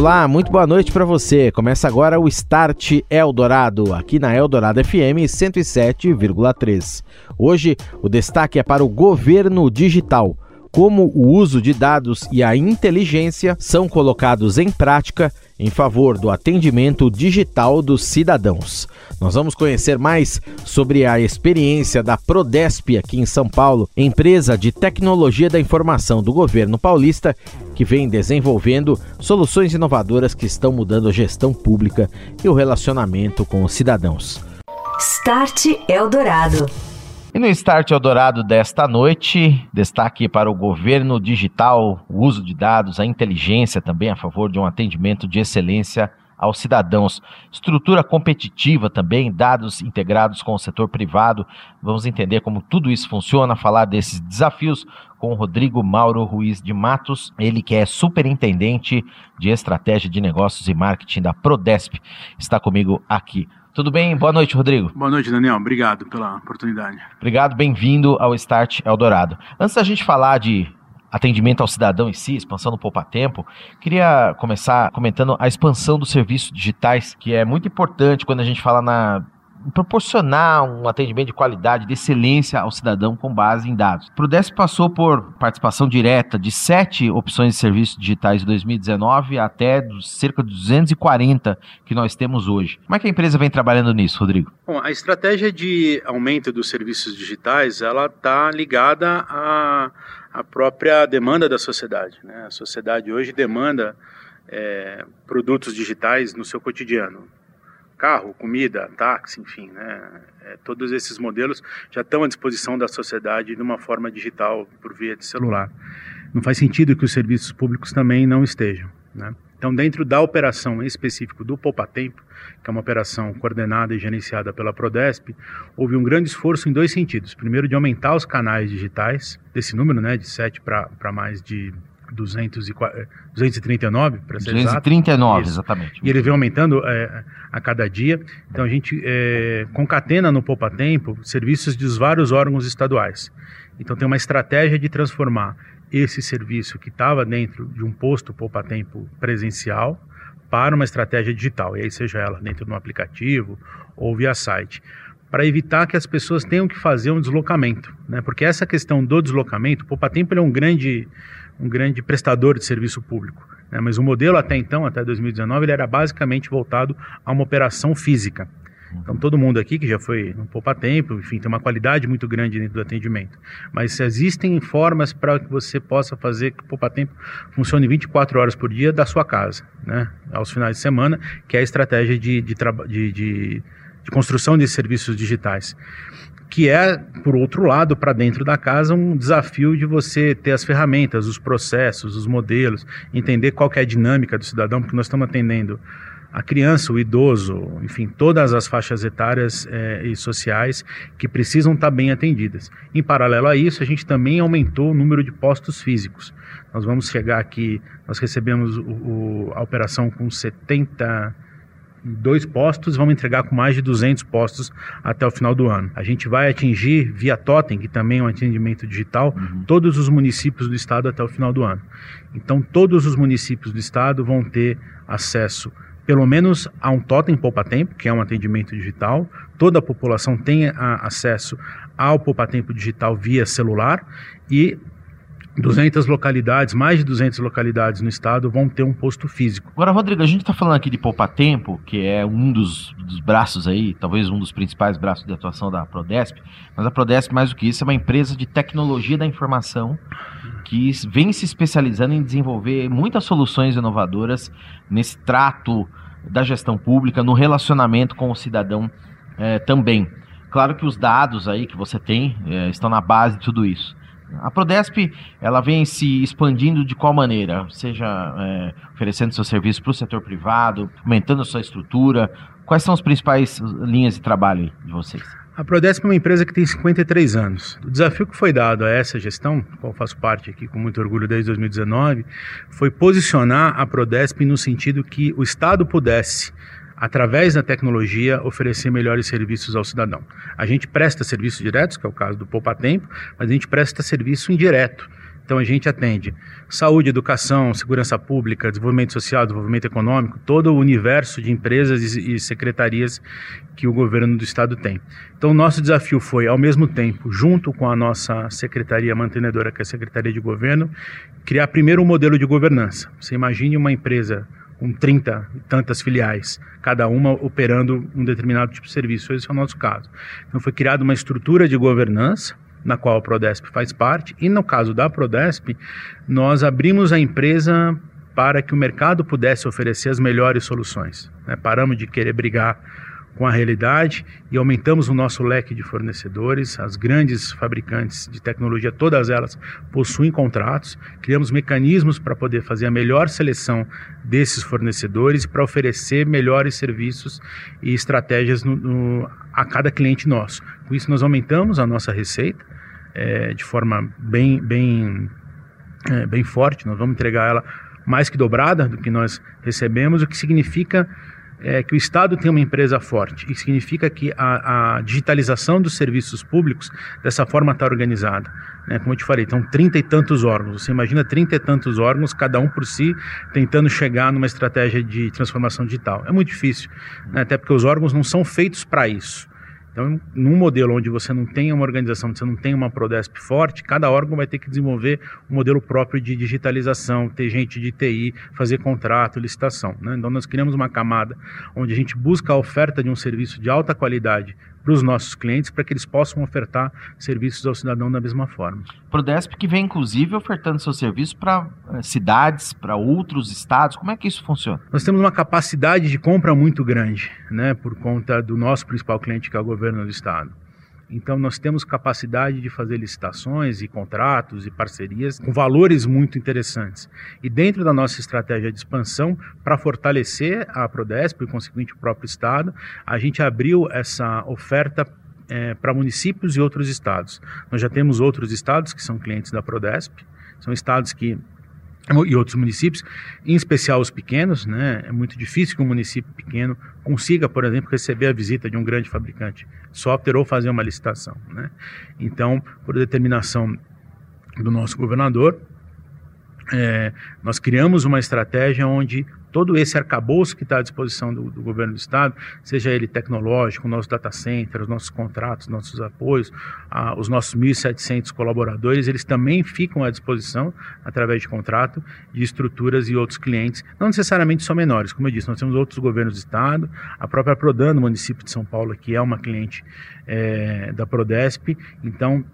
Olá, muito boa noite para você. Começa agora o Start Eldorado, aqui na Eldorado FM 107,3. Hoje, o destaque é para o governo digital. Como o uso de dados e a inteligência são colocados em prática em favor do atendimento digital dos cidadãos. Nós vamos conhecer mais sobre a experiência da Prodesp aqui em São Paulo, empresa de tecnologia da informação do governo paulista, que vem desenvolvendo soluções inovadoras que estão mudando a gestão pública e o relacionamento com os cidadãos. Start Eldorado. E no Start Eldorado desta noite, destaque para o governo digital, o uso de dados, a inteligência também a favor de um atendimento de excelência aos cidadãos. Estrutura competitiva também, dados integrados com o setor privado. Vamos entender como tudo isso funciona, falar desses desafios com Rodrigo Mauro Ruiz de Matos, ele que é superintendente de estratégia de negócios e marketing da Prodesp, está comigo aqui. Tudo bem? Boa noite, Rodrigo. Boa noite, Daniel. Obrigado pela oportunidade. Obrigado, bem-vindo ao Start Eldorado. Antes da gente falar de atendimento ao cidadão em si, expansão do Poupa Tempo, queria começar comentando a expansão dos serviços digitais, que é muito importante quando a gente fala na proporcionar um atendimento de qualidade, de excelência ao cidadão com base em dados. O passou por participação direta de sete opções de serviços digitais de 2019 até cerca de 240 que nós temos hoje. Como é que a empresa vem trabalhando nisso, Rodrigo? Bom, a estratégia de aumento dos serviços digitais, ela está ligada à, à própria demanda da sociedade. Né? A sociedade hoje demanda é, produtos digitais no seu cotidiano carro, comida, táxi, enfim, né? É, todos esses modelos já estão à disposição da sociedade de uma forma digital por via de celular. Não faz sentido que os serviços públicos também não estejam, né? Então, dentro da operação em específico do Poupa Tempo, que é uma operação coordenada e gerenciada pela Prodesp, houve um grande esforço em dois sentidos. Primeiro, de aumentar os canais digitais, desse número, né, de 7 para mais de 200 e, 239, para ser 239, exato. exatamente. E ele vem aumentando é, a cada dia. Então a gente é, concatena no Poupa Tempo serviços dos vários órgãos estaduais. Então tem uma estratégia de transformar esse serviço que estava dentro de um posto Poupa Tempo presencial para uma estratégia digital. E aí seja ela dentro de um aplicativo ou via site para evitar que as pessoas tenham que fazer um deslocamento, né? Porque essa questão do deslocamento, o Poupa Tempo é um grande um grande prestador de serviço público. Né? Mas o modelo até então, até 2019, ele era basicamente voltado a uma operação física. Então, todo mundo aqui que já foi no Poupa Tempo, enfim, tem uma qualidade muito grande dentro do atendimento. Mas existem formas para que você possa fazer que o Poupa Tempo funcione 24 horas por dia da sua casa, né? aos finais de semana, que é a estratégia de, de, de, de, de construção de serviços digitais que é, por outro lado, para dentro da casa, um desafio de você ter as ferramentas, os processos, os modelos, entender qual é a dinâmica do cidadão, porque nós estamos atendendo a criança, o idoso, enfim, todas as faixas etárias eh, e sociais que precisam estar bem atendidas. Em paralelo a isso, a gente também aumentou o número de postos físicos. Nós vamos chegar aqui, nós recebemos o, o, a operação com 70 dois postos, vamos entregar com mais de 200 postos até o final do ano. A gente vai atingir via Totem, que também é um atendimento digital, uhum. todos os municípios do estado até o final do ano. Então, todos os municípios do estado vão ter acesso pelo menos a um totem poupa tempo, que é um atendimento digital. Toda a população tem a, acesso ao poupa tempo digital via celular e 200 localidades, mais de 200 localidades no estado vão ter um posto físico. Agora, Rodrigo, a gente está falando aqui de Poupa Tempo, que é um dos, dos, braços aí, talvez um dos principais braços de atuação da Prodesp, mas a Prodesp, mais do que isso, é uma empresa de tecnologia da informação que vem se especializando em desenvolver muitas soluções inovadoras nesse trato da gestão pública, no relacionamento com o cidadão é, também. Claro que os dados aí que você tem é, estão na base de tudo isso. A Prodesp ela vem se expandindo de qual maneira? Seja é, oferecendo seu serviço para o setor privado, aumentando a sua estrutura. Quais são as principais linhas de trabalho de vocês? A Prodesp é uma empresa que tem 53 anos. O desafio que foi dado a essa gestão, qual faço parte aqui com muito orgulho desde 2019, foi posicionar a Prodesp no sentido que o Estado pudesse através da tecnologia, oferecer melhores serviços ao cidadão. A gente presta serviços diretos, que é o caso do Poupa Tempo, mas a gente presta serviço indireto. Então a gente atende saúde, educação, segurança pública, desenvolvimento social, desenvolvimento econômico, todo o universo de empresas e secretarias que o governo do estado tem. Então nosso desafio foi, ao mesmo tempo, junto com a nossa secretaria mantenedora, que é a Secretaria de Governo, criar primeiro um modelo de governança. Você imagine uma empresa com 30 e tantas filiais, cada uma operando um determinado tipo de serviço. Esse é o nosso caso. Então foi criada uma estrutura de governança na qual a Prodesp faz parte, e no caso da Prodesp, nós abrimos a empresa para que o mercado pudesse oferecer as melhores soluções. Né? Paramos de querer brigar com a realidade e aumentamos o nosso leque de fornecedores. As grandes fabricantes de tecnologia, todas elas possuem contratos. Criamos mecanismos para poder fazer a melhor seleção desses fornecedores para oferecer melhores serviços e estratégias no, no, a cada cliente nosso. Com isso, nós aumentamos a nossa receita é, de forma bem, bem, é, bem forte. Nós vamos entregar ela mais que dobrada do que nós recebemos, o que significa é, que o Estado tem uma empresa forte. Isso significa que a, a digitalização dos serviços públicos dessa forma está organizada. Né? Como eu te falei, estão trinta e tantos órgãos. Você imagina trinta e tantos órgãos, cada um por si, tentando chegar numa estratégia de transformação digital. É muito difícil, né? até porque os órgãos não são feitos para isso. Então, num modelo onde você não tem uma organização, você não tem uma Prodesp forte, cada órgão vai ter que desenvolver um modelo próprio de digitalização, ter gente de TI, fazer contrato, licitação. Né? Então, nós criamos uma camada onde a gente busca a oferta de um serviço de alta qualidade para os nossos clientes, para que eles possam ofertar serviços ao cidadão da mesma forma. Prodesp que vem inclusive ofertando seu serviço para uh, cidades, para outros estados. Como é que isso funciona? Nós temos uma capacidade de compra muito grande, né, por conta do nosso principal cliente, que é o governo do estado. Então, nós temos capacidade de fazer licitações e contratos e parcerias com valores muito interessantes. E dentro da nossa estratégia de expansão, para fortalecer a Prodesp e, consequentemente, o próprio Estado, a gente abriu essa oferta é, para municípios e outros estados. Nós já temos outros estados que são clientes da Prodesp, são estados que e outros municípios, em especial os pequenos, né? É muito difícil que um município pequeno consiga, por exemplo, receber a visita de um grande fabricante software ou fazer uma licitação, né? Então, por determinação do nosso governador, é, nós criamos uma estratégia onde todo esse arcabouço que está à disposição do, do, governo do estado, seja ele tecnológico, nosso data center, os nossos contratos, nossos apoios, ah, os nossos 1.700 colaboradores, eles também ficam à disposição, através de contrato, de estruturas e outros clientes, não necessariamente só menores, como eu disse, nós temos outros governos do estado, a própria Prodan, no município de São Paulo, que é uma cliente é, da Prodesp, então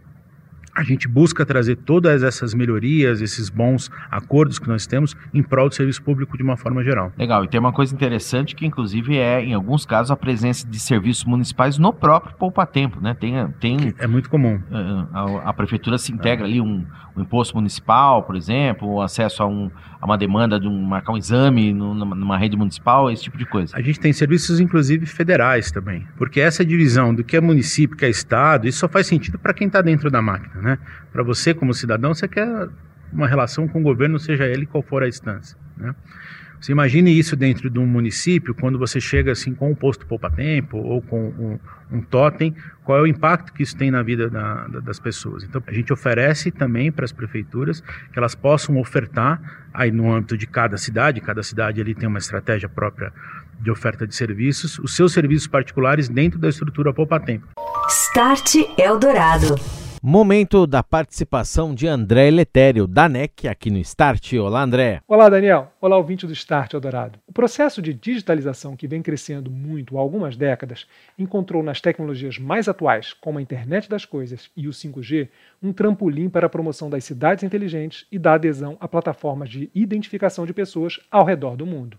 a gente busca trazer todas essas melhorias, esses bons acordos que nós temos em prol do serviço público de uma forma geral. Legal, e tem uma coisa interessante que inclusive é, em alguns casos, a presença de serviços municipais no próprio Poupa Tempo, né? Tem, tem, é muito comum. Eh, a, a prefeitura se integra é. ali um, um, imposto municipal, por exemplo, o acesso a, um, a uma demanda de um, marcar um exame numa, numa rede municipal, esse tipo de coisa. A gente tem serviços, inclusive, federais também, porque essa divisão do que é município, que é estado, isso só faz sentido para quem está dentro da máquina, né? Para você, como cidadão, você quer uma relação com o governo, seja ele qual for a instância. Né? Você imagine isso dentro de um município, quando você chega assim com um posto poupa-tempo ou com um, um totem, qual é o impacto que isso tem na vida da, da, das pessoas. Então, a gente oferece também para as prefeituras que elas possam ofertar, aí no âmbito de cada cidade, cada cidade ali tem uma estratégia própria de oferta de serviços, os seus serviços particulares dentro da estrutura poupa-tempo. Start Eldorado. Momento da participação de André Letério, da NEC, aqui no Start. Olá, André. Olá, Daniel. Olá, ouvinte do Start Eldorado. O processo de digitalização que vem crescendo muito há algumas décadas encontrou nas tecnologias mais atuais, como a internet das coisas e o 5G, um trampolim para a promoção das cidades inteligentes e da adesão a plataformas de identificação de pessoas ao redor do mundo.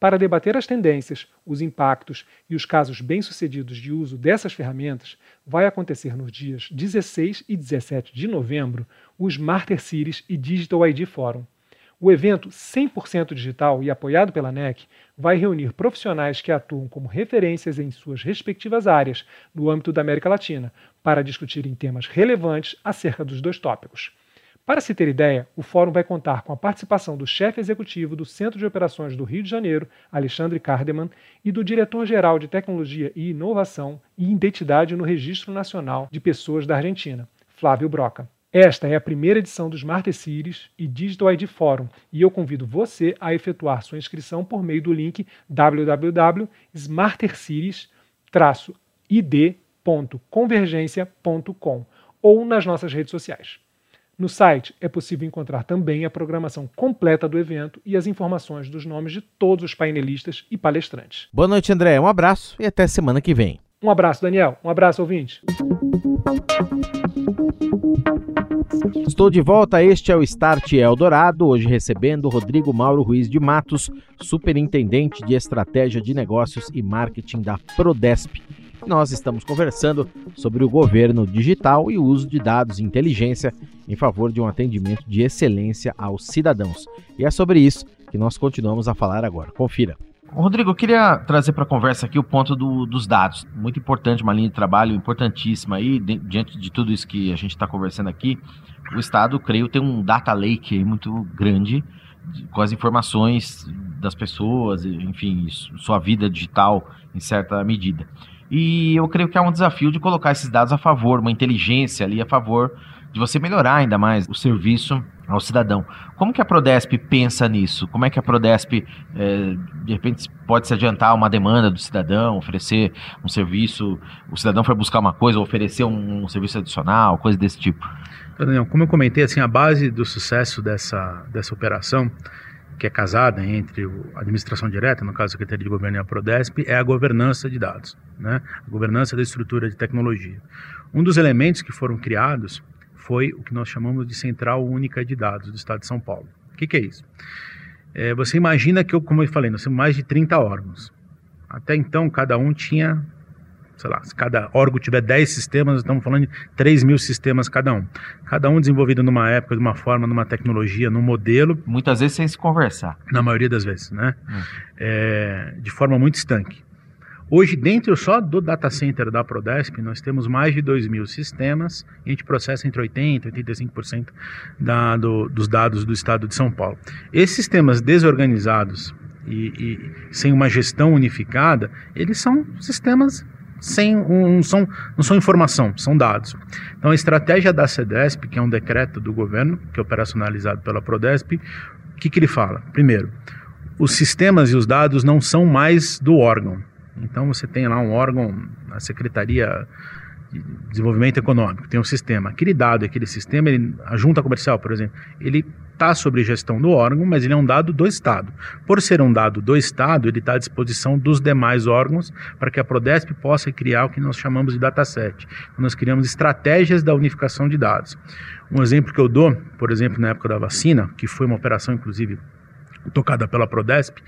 Para debater as tendências, os impactos e os casos bem-sucedidos de uso dessas ferramentas, vai acontecer nos dias 16 e 17 de novembro o Smarter Cities e Digital ID Forum. O evento 100% digital e apoiado pela NEC vai reunir profissionais que atuam como referências em suas respectivas áreas no âmbito da América Latina para discutirem temas relevantes acerca dos dois tópicos. Para se ter ideia, o fórum vai contar com a participação do chefe executivo do Centro de Operações do Rio de Janeiro, Alexandre Cardeman, e do diretor-geral de Tecnologia e Inovação e Identidade no Registro Nacional de Pessoas da Argentina, Flávio Broca. Esta é a primeira edição do Smart Cities e Digital ID Forum e eu convido você a efetuar sua inscrição por meio do link www.smartercities-id.convergência.com ou nas nossas redes sociais. No site é possível encontrar também a programação completa do evento e as informações dos nomes de todos os painelistas e palestrantes. Boa noite, André. Um abraço e até semana que vem. Um abraço, Daniel. Um abraço, ouvinte. Estou de volta, este é o Start Eldorado, hoje recebendo Rodrigo Mauro Ruiz de Matos, Superintendente de Estratégia de Negócios e Marketing da Prodesp. Nós estamos conversando sobre o governo digital e o uso de dados e inteligência em favor de um atendimento de excelência aos cidadãos. E é sobre isso que nós continuamos a falar agora. Confira. Rodrigo, eu queria trazer para a conversa aqui o ponto do, dos dados. Muito importante, uma linha de trabalho importantíssima aí, diante de tudo isso que a gente está conversando aqui. O Estado, creio, tem um data lake muito grande com as informações das pessoas, enfim, sua vida digital em certa medida. E eu creio que é um desafio de colocar esses dados a favor, uma inteligência ali a favor de você melhorar ainda mais o serviço ao cidadão. Como que a Prodesp pensa nisso? Como é que a Prodesp, é, de repente, pode se adiantar uma demanda do cidadão, oferecer um serviço, o cidadão foi buscar uma coisa, oferecer um, um serviço adicional, coisa desse tipo? Daniel, como eu comentei, assim, a base do sucesso dessa, dessa operação que é casada entre a administração direta, no caso a Secretaria de Governo e a Prodesp, é a governança de dados, né? a governança da estrutura de tecnologia. Um dos elementos que foram criados foi o que nós chamamos de Central Única de Dados do Estado de São Paulo. O que, que é isso? É, você imagina que, eu, como eu falei, nós temos mais de 30 órgãos. Até então, cada um tinha sei lá, se cada órgão tiver 10 sistemas, estamos falando de 3 mil sistemas cada um. Cada um desenvolvido numa época, de uma forma, numa tecnologia, num modelo. Muitas vezes sem se conversar. Na maioria das vezes, né? Hum. É, de forma muito estanque. Hoje, dentro só do data center da Prodesp, nós temos mais de 2 mil sistemas e a gente processa entre 80% e 85% da, do, dos dados do estado de São Paulo. Esses sistemas desorganizados e, e sem uma gestão unificada, eles são sistemas sem um, não, são, não são informação, são dados. Então a estratégia da CEDESP, que é um decreto do governo, que é operacionalizado pela Prodesp, o que, que ele fala? Primeiro, os sistemas e os dados não são mais do órgão. Então você tem lá um órgão, a Secretaria de Desenvolvimento Econômico, tem um sistema. Aquele dado, aquele sistema, ele, a junta comercial, por exemplo, ele está sob gestão do órgão, mas ele é um dado do Estado. Por ser um dado do Estado, ele está à disposição dos demais órgãos para que a Prodesp possa criar o que nós chamamos de dataset. Então, nós criamos estratégias da unificação de dados. Um exemplo que eu dou, por exemplo, na época da vacina, que foi uma operação, inclusive, tocada pela Prodesp,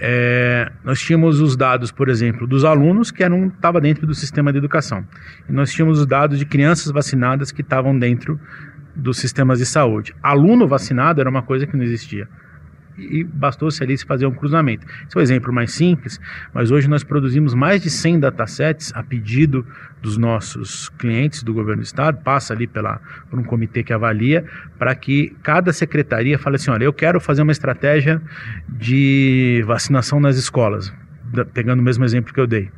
é, nós tínhamos os dados, por exemplo, dos alunos que eram estava dentro do sistema de educação. E nós tínhamos os dados de crianças vacinadas que estavam dentro dos sistemas de saúde. Aluno vacinado era uma coisa que não existia. E bastou-se ali se fazer um cruzamento. Esse é um exemplo mais simples, mas hoje nós produzimos mais de 100 datasets a pedido dos nossos clientes do governo do estado, passa ali pela, por um comitê que avalia, para que cada secretaria fale assim: olha, eu quero fazer uma estratégia de vacinação nas escolas, pegando o mesmo exemplo que eu dei.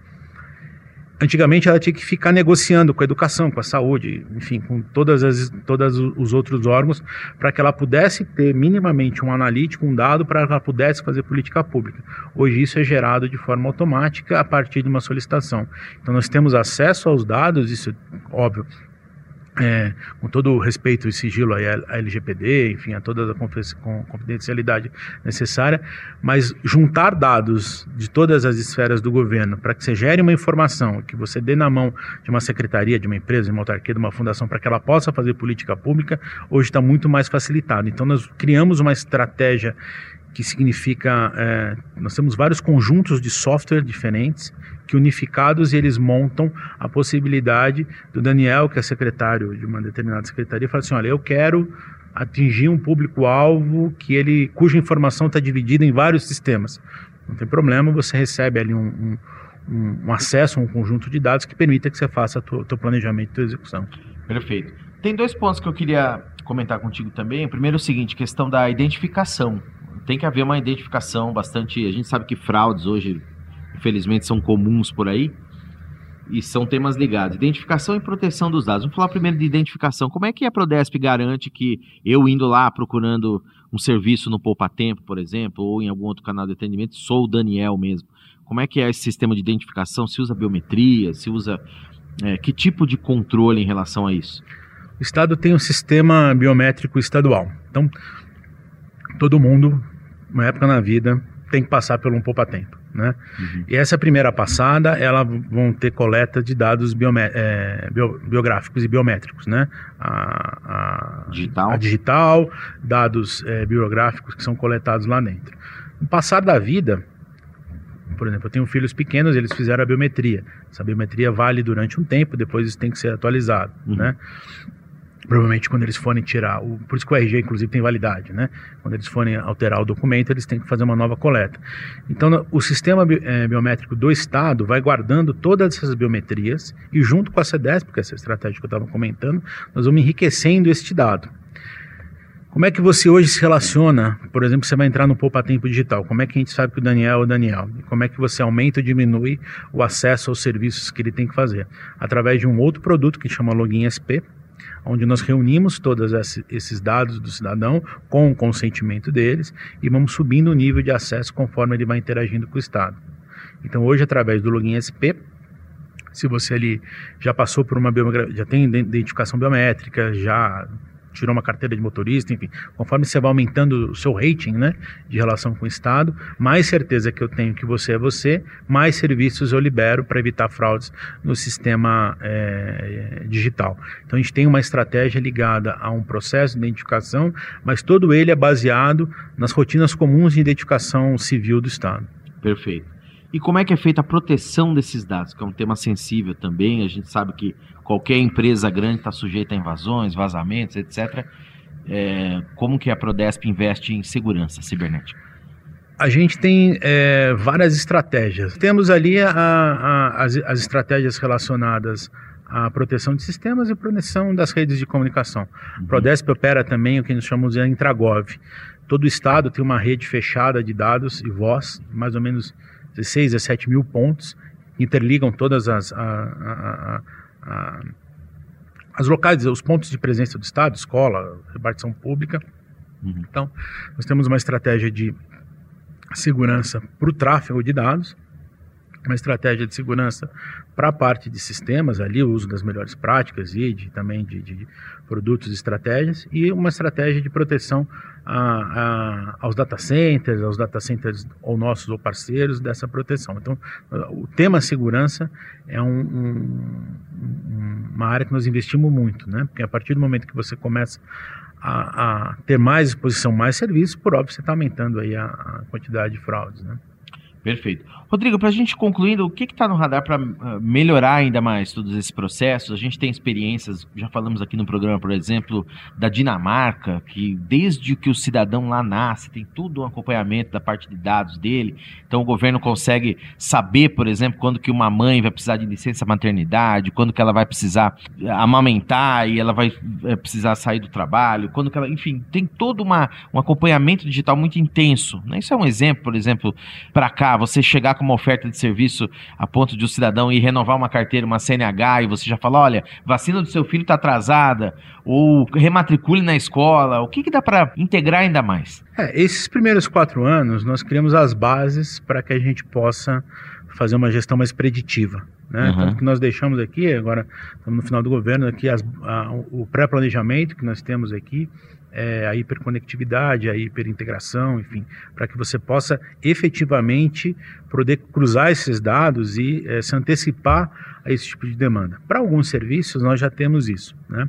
Antigamente ela tinha que ficar negociando com a educação, com a saúde, enfim, com todas as todos os outros órgãos, para que ela pudesse ter minimamente um analítico, um dado, para que ela pudesse fazer política pública. Hoje isso é gerado de forma automática a partir de uma solicitação. Então nós temos acesso aos dados, isso é óbvio, é, com todo o respeito e sigilo à LGPD, enfim, a toda a confidencialidade necessária, mas juntar dados de todas as esferas do governo para que você gere uma informação, que você dê na mão de uma secretaria, de uma empresa, de uma autarquia, de uma fundação, para que ela possa fazer política pública, hoje está muito mais facilitado. Então, nós criamos uma estratégia que significa, é, nós temos vários conjuntos de software diferentes que unificados eles montam a possibilidade do Daniel, que é secretário de uma determinada secretaria, falar assim, olha, eu quero atingir um público-alvo que ele, cuja informação está dividida em vários sistemas. Não tem problema, você recebe ali um, um, um acesso a um conjunto de dados que permita que você faça o teu planejamento e execução. Perfeito. Tem dois pontos que eu queria comentar contigo também. Primeiro é o seguinte, questão da identificação. Tem que haver uma identificação bastante... A gente sabe que fraudes hoje, infelizmente, são comuns por aí e são temas ligados. Identificação e proteção dos dados. Vamos falar primeiro de identificação. Como é que a Prodesp garante que eu indo lá procurando um serviço no Poupa Tempo, por exemplo, ou em algum outro canal de atendimento, sou o Daniel mesmo? Como é que é esse sistema de identificação? Se usa biometria? Se usa... É, que tipo de controle em relação a isso? O Estado tem um sistema biométrico estadual. Então, todo mundo, uma época na vida, tem que passar pelo um poupa-tempo. Né? Uhum. E essa primeira passada, ela vão ter coleta de dados é, bio, biográficos e biométricos, né? A, a digital. a digital, dados é, biográficos que são coletados lá dentro. No passar da vida, por exemplo, eu tenho filhos pequenos, eles fizeram a biometria. Essa biometria vale durante um tempo, depois isso tem que ser atualizado, uhum. né? Provavelmente quando eles forem tirar, o, por isso que o RG inclusive tem validade, né? Quando eles forem alterar o documento, eles têm que fazer uma nova coleta. Então, o sistema bi, é, biométrico do Estado vai guardando todas essas biometrias e junto com a CEDESP, porque essa estratégia que eu estava comentando, nós vamos enriquecendo este dado. Como é que você hoje se relaciona? Por exemplo, você vai entrar no Poupa Tempo Digital. Como é que a gente sabe que o Daniel é o Daniel? Como é que você aumenta ou diminui o acesso aos serviços que ele tem que fazer? Através de um outro produto que chama Login SP, onde nós reunimos todos esses dados do cidadão com o consentimento deles e vamos subindo o nível de acesso conforme ele vai interagindo com o Estado. Então hoje através do login SP, se você ali já passou por uma já tem identificação biométrica, já tirou uma carteira de motorista, enfim, conforme você vai aumentando o seu rating, né, de relação com o Estado, mais certeza que eu tenho que você é você, mais serviços eu libero para evitar fraudes no sistema é, digital. Então a gente tem uma estratégia ligada a um processo de identificação, mas todo ele é baseado nas rotinas comuns de identificação civil do Estado. Perfeito. E como é que é feita a proteção desses dados, que é um tema sensível também. A gente sabe que qualquer empresa grande está sujeita a invasões, vazamentos, etc. É, como que a Prodesp investe em segurança cibernética? A gente tem é, várias estratégias. Temos ali a, a, as, as estratégias relacionadas à proteção de sistemas e proteção das redes de comunicação. Uhum. Prodesp opera também o que nós chamamos de Intragov. Todo o estado tem uma rede fechada de dados e voz, mais ou menos 16, 17 mil pontos, interligam todas as, a, a, a, as locais, os pontos de presença do Estado, escola, repartição pública. Uhum. Então, nós temos uma estratégia de segurança para o tráfego de dados, uma estratégia de segurança para a parte de sistemas, ali o uso das melhores práticas e de, também de, de produtos e estratégias, e uma estratégia de proteção a, a, aos data centers, aos data centers ou nossos ou parceiros dessa proteção. Então, o tema segurança é um, um, uma área que nós investimos muito, né? porque a partir do momento que você começa a, a ter mais exposição, mais serviços, por óbvio, você está aumentando aí a, a quantidade de fraudes. Né? Perfeito. Rodrigo, para a gente concluindo, o que está no radar para ah, melhorar ainda mais todos esses processos? A gente tem experiências, já falamos aqui no programa, por exemplo, da Dinamarca, que desde que o cidadão lá nasce, tem tudo um acompanhamento da parte de dados dele. Então o governo consegue saber, por exemplo, quando que uma mãe vai precisar de licença maternidade, quando que ela vai precisar amamentar e ela vai é, precisar sair do trabalho, quando que ela, enfim, tem todo uma, um acompanhamento digital muito intenso. Né? Isso é um exemplo, por exemplo, para cá você chegar com uma oferta de serviço a ponto de o um cidadão ir renovar uma carteira, uma CNH, e você já fala, olha, vacina do seu filho está atrasada, ou rematricule na escola, o que, que dá para integrar ainda mais? É, esses primeiros quatro anos, nós criamos as bases para que a gente possa fazer uma gestão mais preditiva. Né? Uhum. Tanto que nós deixamos aqui, agora estamos no final do governo, aqui as, a, o pré-planejamento que nós temos aqui, é, a hiperconectividade, a hiperintegração, enfim, para que você possa efetivamente poder cruzar esses dados e é, se antecipar a esse tipo de demanda. Para alguns serviços nós já temos isso, né?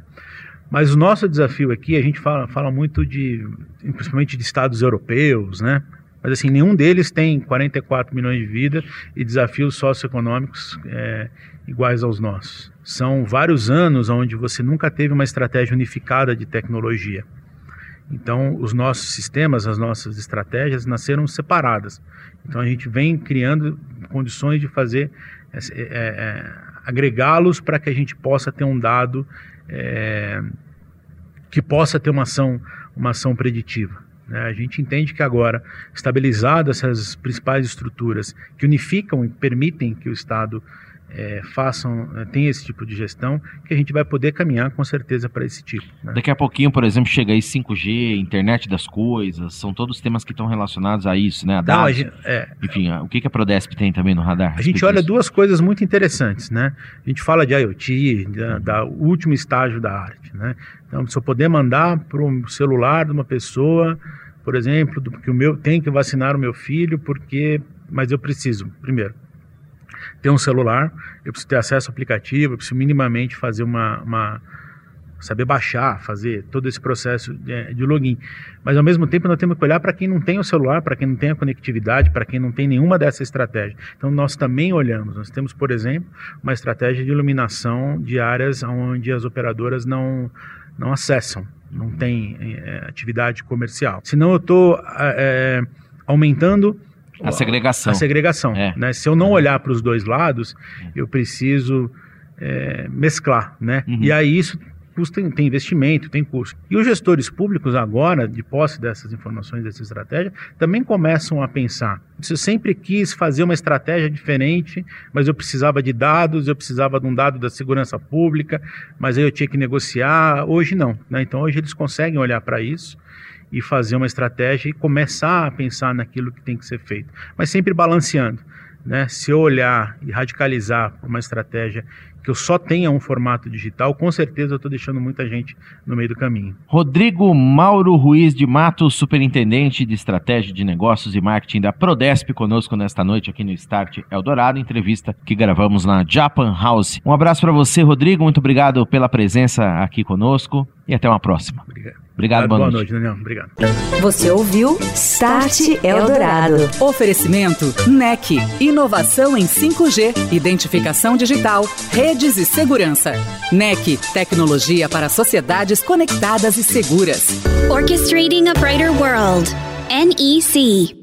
Mas o nosso desafio aqui, a gente fala, fala muito de, principalmente de estados europeus, né? Mas assim, nenhum deles tem 44 milhões de vidas e desafios socioeconômicos é, iguais aos nossos. São vários anos onde você nunca teve uma estratégia unificada de tecnologia. Então, os nossos sistemas, as nossas estratégias nasceram separadas. Então, a gente vem criando condições de fazer, é, é, agregá-los para que a gente possa ter um dado é, que possa ter uma ação, uma ação preditiva. Né? A gente entende que agora, estabilizadas essas principais estruturas que unificam e permitem que o Estado é, façam, é, tenha esse tipo de gestão, que a gente vai poder caminhar com certeza para esse tipo. Né? Daqui a pouquinho, por exemplo, chega aí 5G, internet das coisas, são todos temas que estão relacionados a isso, né? A Não, a gente, é, Enfim, o que, que a Prodesp tem também no radar? A gente olha disso? duas coisas muito interessantes, né? A gente fala de IoT, da, da último estágio da arte, né? Então, se eu poder mandar para um celular de uma pessoa, por exemplo, do, que o meu tem que vacinar o meu filho, porque, mas eu preciso, primeiro, ter um celular, eu preciso ter acesso ao aplicativo, eu preciso minimamente fazer uma, uma saber baixar, fazer todo esse processo de, de, login. Mas ao mesmo tempo nós temos que olhar para quem não tem o celular, para quem não tem a conectividade, para quem não tem nenhuma dessas estratégias. Então nós também olhamos. Nós temos, por exemplo, uma estratégia de iluminação de áreas onde as operadoras não não acessam, não tem é, atividade comercial. Senão eu estou é, aumentando a segregação. A segregação. É. Né? Se eu não olhar para os dois lados, eu preciso é, mesclar. Né? Uhum. E aí isso custa, tem investimento, tem custo. E os gestores públicos agora, de posse dessas informações, dessa estratégia, também começam a pensar. Eu sempre quis fazer uma estratégia diferente, mas eu precisava de dados, eu precisava de um dado da segurança pública, mas aí eu tinha que negociar. Hoje não. Né? Então hoje eles conseguem olhar para isso e fazer uma estratégia e começar a pensar naquilo que tem que ser feito, mas sempre balanceando. Né? Se eu olhar e radicalizar uma estratégia que eu só tenha um formato digital, com certeza eu estou deixando muita gente no meio do caminho. Rodrigo Mauro Ruiz de Matos, superintendente de estratégia de negócios e marketing da Prodesp, conosco nesta noite aqui no Start Eldorado, entrevista que gravamos na Japan House. Um abraço para você, Rodrigo, muito obrigado pela presença aqui conosco e até uma próxima. Obrigado. Obrigado, boa, boa noite. noite, Daniel. Obrigado. Você ouviu Start Eldorado. Oferecimento NEC. Inovação em 5G, identificação digital, redes e segurança. NEC. Tecnologia para sociedades conectadas e seguras. Orchestrating a Brighter World. NEC.